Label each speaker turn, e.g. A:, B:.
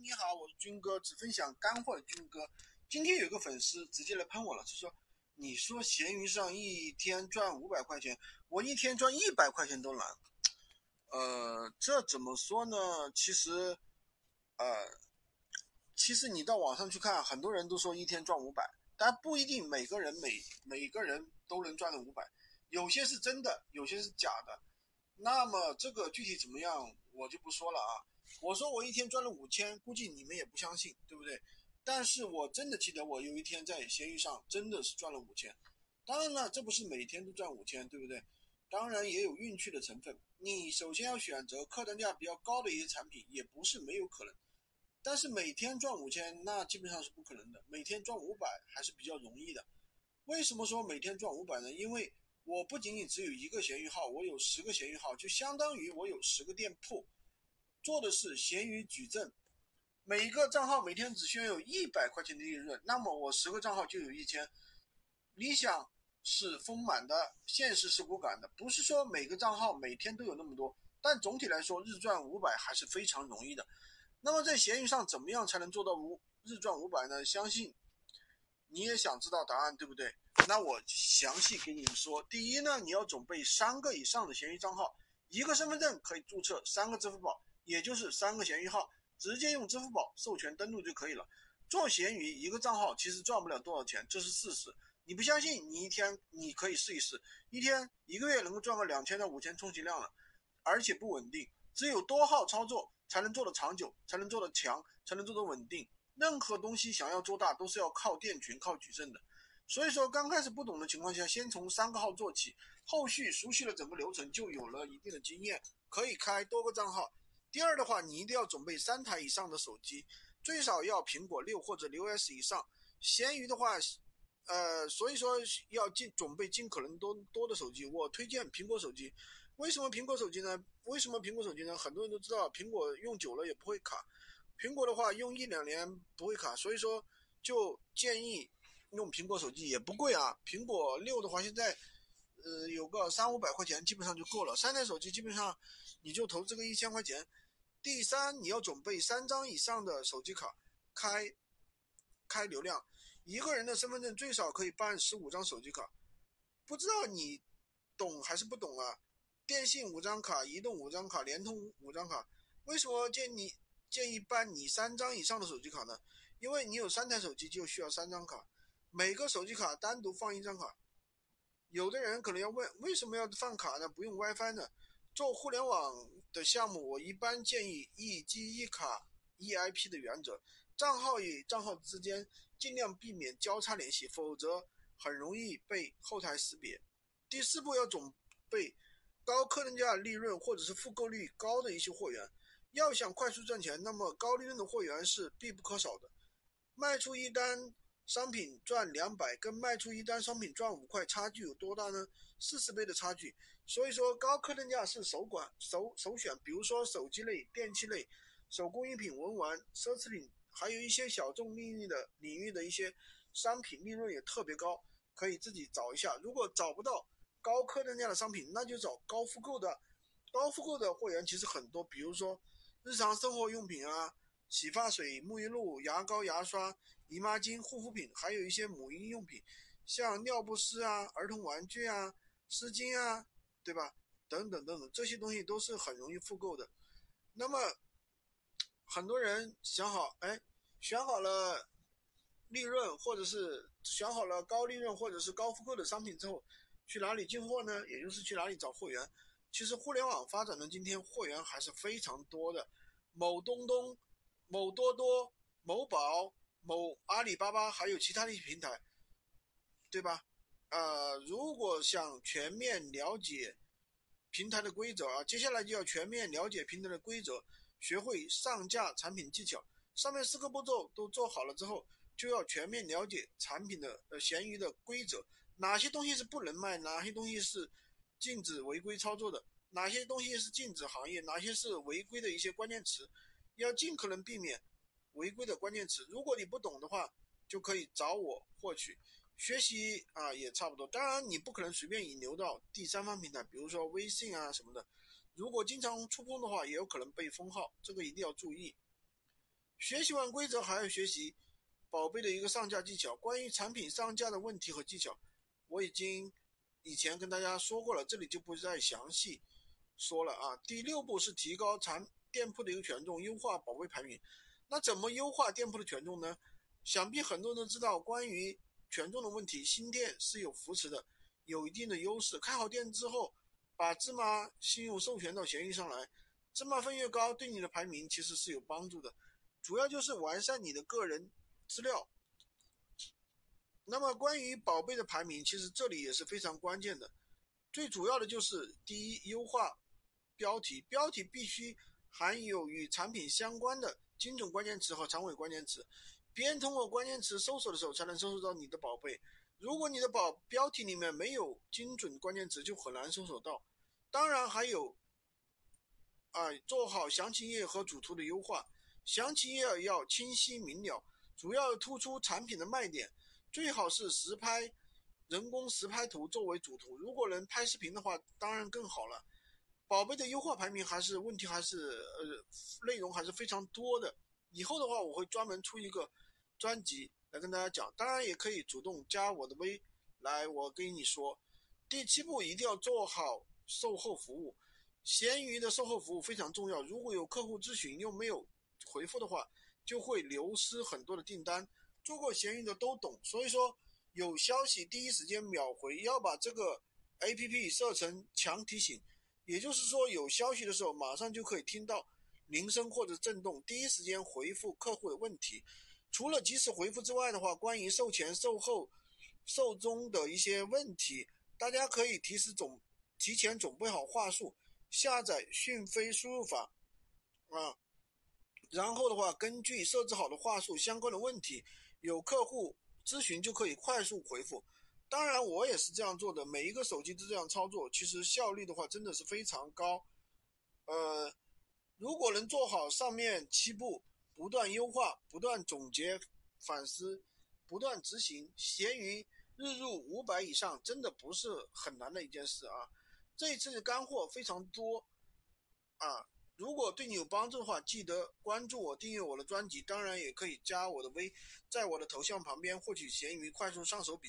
A: 你好，我是军哥，只分享干货的军哥。今天有个粉丝直接来喷我了，他说：“你说闲鱼上一天赚五百块钱，我一天赚一百块钱都难。”呃，这怎么说呢？其实，呃，其实你到网上去看，很多人都说一天赚五百，但不一定每个人每每个人都能赚到五百，有些是真的，有些是假的。那么这个具体怎么样，我就不说了啊。我说我一天赚了五千，估计你们也不相信，对不对？但是我真的记得我有一天在闲鱼上真的是赚了五千。当然了，这不是每天都赚五千，对不对？当然也有运气的成分。你首先要选择客单价比较高的一些产品，也不是没有可能。但是每天赚五千，那基本上是不可能的。每天赚五百还是比较容易的。为什么说每天赚五百呢？因为我不仅仅只有一个闲鱼号，我有十个闲鱼号，就相当于我有十个店铺。做的是闲鱼矩阵，每一个账号每天只需要有一百块钱的利润，那么我十个账号就有一千。理想是丰满的，现实是骨感的，不是说每个账号每天都有那么多，但总体来说日赚五百还是非常容易的。那么在闲鱼上怎么样才能做到五日赚五百呢？相信你也想知道答案，对不对？那我详细给你们说。第一呢，你要准备三个以上的闲鱼账号，一个身份证可以注册三个支付宝。也就是三个闲鱼号，直接用支付宝授权登录就可以了。做闲鱼一个账号其实赚不了多少钱，这是事实。你不相信，你一天你可以试一试，一天一个月能够赚个两千到五千充其量了，而且不稳定。只有多号操作才能做得长久，才能做得强，才能做得稳定。任何东西想要做大，都是要靠店群、靠矩阵的。所以说，刚开始不懂的情况下，先从三个号做起，后续熟悉了整个流程，就有了一定的经验，可以开多个账号。第二的话，你一定要准备三台以上的手机，最少要苹果六或者六 S 以上。闲鱼的话，呃，所以说要尽准备尽可能多多的手机。我推荐苹果手机，为什么苹果手机呢？为什么苹果手机呢？很多人都知道，苹果用久了也不会卡。苹果的话，用一两年不会卡，所以说就建议用苹果手机，也不贵啊。苹果六的话，现在呃有个三五百块钱，基本上就够了。三台手机基本上你就投资个一千块钱。第三，你要准备三张以上的手机卡，开开流量。一个人的身份证最少可以办十五张手机卡，不知道你懂还是不懂啊？电信五张卡，移动五张卡，联通五张卡。为什么建议建议办你三张以上的手机卡呢？因为你有三台手机就需要三张卡，每个手机卡单独放一张卡。有的人可能要问，为什么要放卡呢？不用 WiFi 呢？做互联网的项目，我一般建议一机一卡一 IP 的原则，账号与账号之间尽量避免交叉联系，否则很容易被后台识别。第四步要准备高客单价利润或者是复购率高的一些货源，要想快速赚钱，那么高利润的货源是必不可少的。卖出一单商品赚两百，跟卖出一单商品赚五块，差距有多大呢？四十倍的差距。所以说，高客单价是首管首首选。比如说手机类、电器类、手工艺品、文玩、奢侈品，还有一些小众领域的领域的一些商品，利润也特别高，可以自己找一下。如果找不到高客单价的商品，那就找高复购的。高复购的货源其实很多，比如说日常生活用品啊，洗发水、沐浴露、牙膏、牙刷、姨妈巾、护肤品，还有一些母婴用品，像尿不湿啊、儿童玩具啊、湿巾啊。对吧？等等等等，这些东西都是很容易复购的。那么，很多人想好，哎，选好了利润，或者是选好了高利润或者是高复购的商品之后，去哪里进货呢？也就是去哪里找货源？其实互联网发展的今天，货源还是非常多的。某东东、某多多、某宝、某阿里巴巴，还有其他的一些平台，对吧？呃，如果想全面了解平台的规则啊，接下来就要全面了解平台的规则，学会上架产品技巧。上面四个步骤都做好了之后，就要全面了解产品的呃闲鱼的规则，哪些东西是不能卖，哪些东西是禁止违规操作的，哪些东西是禁止行业，哪些是违规的一些关键词，要尽可能避免违规的关键词。如果你不懂的话，就可以找我获取。学习啊也差不多，当然你不可能随便引流到第三方平台，比如说微信啊什么的。如果经常触碰的话，也有可能被封号，这个一定要注意。学习完规则，还要学习宝贝的一个上架技巧。关于产品上架的问题和技巧，我已经以前跟大家说过了，这里就不再详细说了啊。第六步是提高产店铺的一个权重，优化宝贝排名。那怎么优化店铺的权重呢？想必很多人都知道，关于权重的问题，新店是有扶持的，有一定的优势。开好店之后，把芝麻信用授权到闲鱼上来，芝麻分越高，对你的排名其实是有帮助的。主要就是完善你的个人资料。那么关于宝贝的排名，其实这里也是非常关键的。最主要的就是第一，优化标题，标题必须含有与产品相关的精准关键词和长尾关键词。别人通过关键词搜索的时候，才能搜索到你的宝贝。如果你的宝标题里面没有精准关键词，就很难搜索到。当然还有，啊，做好详情页和主图的优化。详情页要清晰明了，主要突出产品的卖点，最好是实拍、人工实拍图作为主图。如果能拍视频的话，当然更好了。宝贝的优化排名还是问题还是呃内容还是非常多的。以后的话，我会专门出一个。专辑来跟大家讲，当然也可以主动加我的微来，我跟你说，第七步一定要做好售后服务。闲鱼的售后服务非常重要，如果有客户咨询又没有回复的话，就会流失很多的订单。做过闲鱼的都懂，所以说有消息第一时间秒回，要把这个 APP 设成强提醒，也就是说有消息的时候马上就可以听到铃声或者震动，第一时间回复客户的问题。除了及时回复之外的话，关于售前、售后、售中的一些问题，大家可以提示总提前准备好话术，下载讯飞输入法啊，然后的话，根据设置好的话术，相关的问题有客户咨询就可以快速回复。当然，我也是这样做的，每一个手机都这样操作，其实效率的话真的是非常高。呃，如果能做好上面七步。不断优化，不断总结反思，不断执行，闲鱼日入五百以上，真的不是很难的一件事啊！这一次的干货非常多啊！如果对你有帮助的话，记得关注我，订阅我的专辑，当然也可以加我的微，在我的头像旁边获取闲鱼快速上手笔。